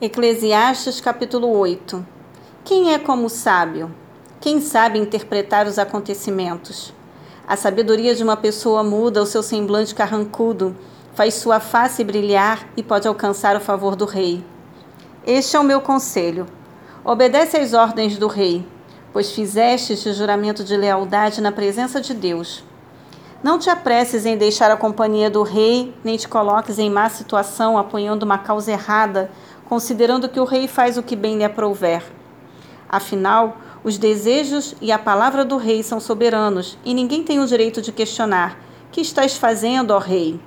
Eclesiastes capítulo 8 Quem é como o sábio? Quem sabe interpretar os acontecimentos? A sabedoria de uma pessoa muda o seu semblante carrancudo, faz sua face brilhar e pode alcançar o favor do rei. Este é o meu conselho. Obedece às ordens do rei, pois fizeste este juramento de lealdade na presença de Deus. Não te apresses em deixar a companhia do rei, nem te coloques em má situação apoiando uma causa errada, considerando que o rei faz o que bem lhe aprouver. Afinal, os desejos e a palavra do rei são soberanos, e ninguém tem o direito de questionar: Que estás fazendo, ó rei?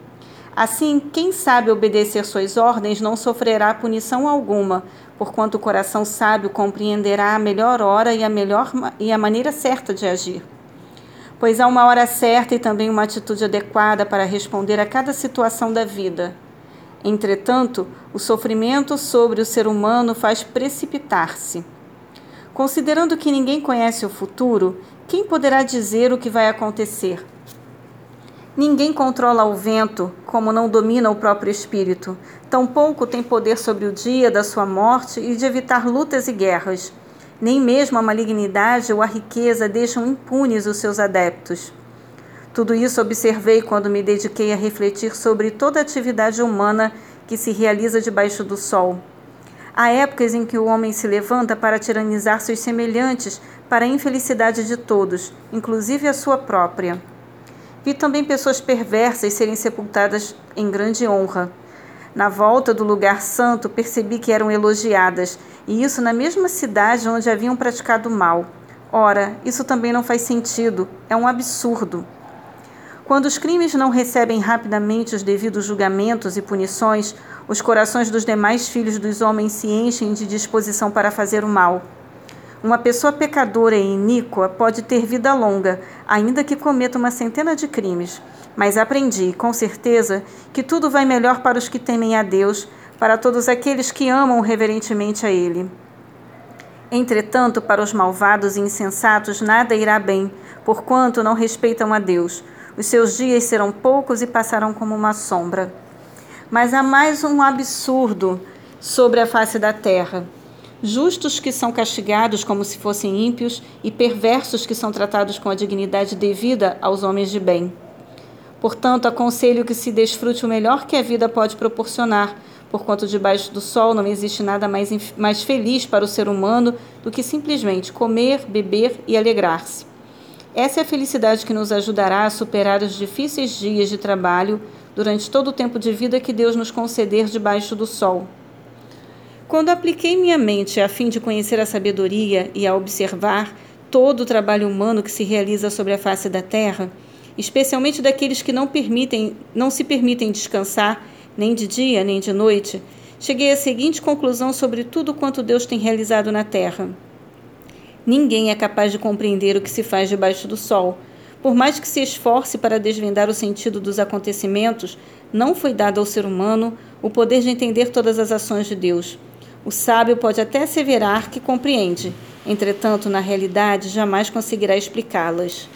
Assim, quem sabe obedecer suas ordens não sofrerá punição alguma, porquanto o coração sábio compreenderá a melhor hora e a melhor e a maneira certa de agir pois há uma hora certa e também uma atitude adequada para responder a cada situação da vida. Entretanto, o sofrimento sobre o ser humano faz precipitar-se. Considerando que ninguém conhece o futuro, quem poderá dizer o que vai acontecer? Ninguém controla o vento, como não domina o próprio espírito. Tampouco tem poder sobre o dia da sua morte e de evitar lutas e guerras. Nem mesmo a malignidade ou a riqueza deixam impunes os seus adeptos. Tudo isso observei quando me dediquei a refletir sobre toda a atividade humana que se realiza debaixo do sol. Há épocas em que o homem se levanta para tiranizar seus semelhantes para a infelicidade de todos, inclusive a sua própria. Vi também pessoas perversas serem sepultadas em grande honra. Na volta do lugar santo, percebi que eram elogiadas, e isso na mesma cidade onde haviam praticado mal. Ora, isso também não faz sentido, é um absurdo. Quando os crimes não recebem rapidamente os devidos julgamentos e punições, os corações dos demais filhos dos homens se enchem de disposição para fazer o mal. Uma pessoa pecadora e iníqua pode ter vida longa, ainda que cometa uma centena de crimes. Mas aprendi, com certeza, que tudo vai melhor para os que temem a Deus, para todos aqueles que amam reverentemente a Ele. Entretanto, para os malvados e insensatos nada irá bem, porquanto não respeitam a Deus. Os seus dias serão poucos e passarão como uma sombra. Mas há mais um absurdo sobre a face da terra justos que são castigados como se fossem ímpios e perversos que são tratados com a dignidade devida aos homens de bem. Portanto, aconselho que se desfrute o melhor que a vida pode proporcionar, porquanto debaixo do sol não existe nada mais, mais feliz para o ser humano do que simplesmente comer, beber e alegrar-se. Essa é a felicidade que nos ajudará a superar os difíceis dias de trabalho durante todo o tempo de vida que Deus nos conceder debaixo do sol. Quando apliquei minha mente a fim de conhecer a sabedoria e a observar todo o trabalho humano que se realiza sobre a face da terra, especialmente daqueles que não permitem, não se permitem descansar nem de dia nem de noite, cheguei à seguinte conclusão sobre tudo quanto Deus tem realizado na terra. Ninguém é capaz de compreender o que se faz debaixo do sol. Por mais que se esforce para desvendar o sentido dos acontecimentos, não foi dado ao ser humano o poder de entender todas as ações de Deus. O sábio pode até asseverar que compreende, entretanto, na realidade, jamais conseguirá explicá-las.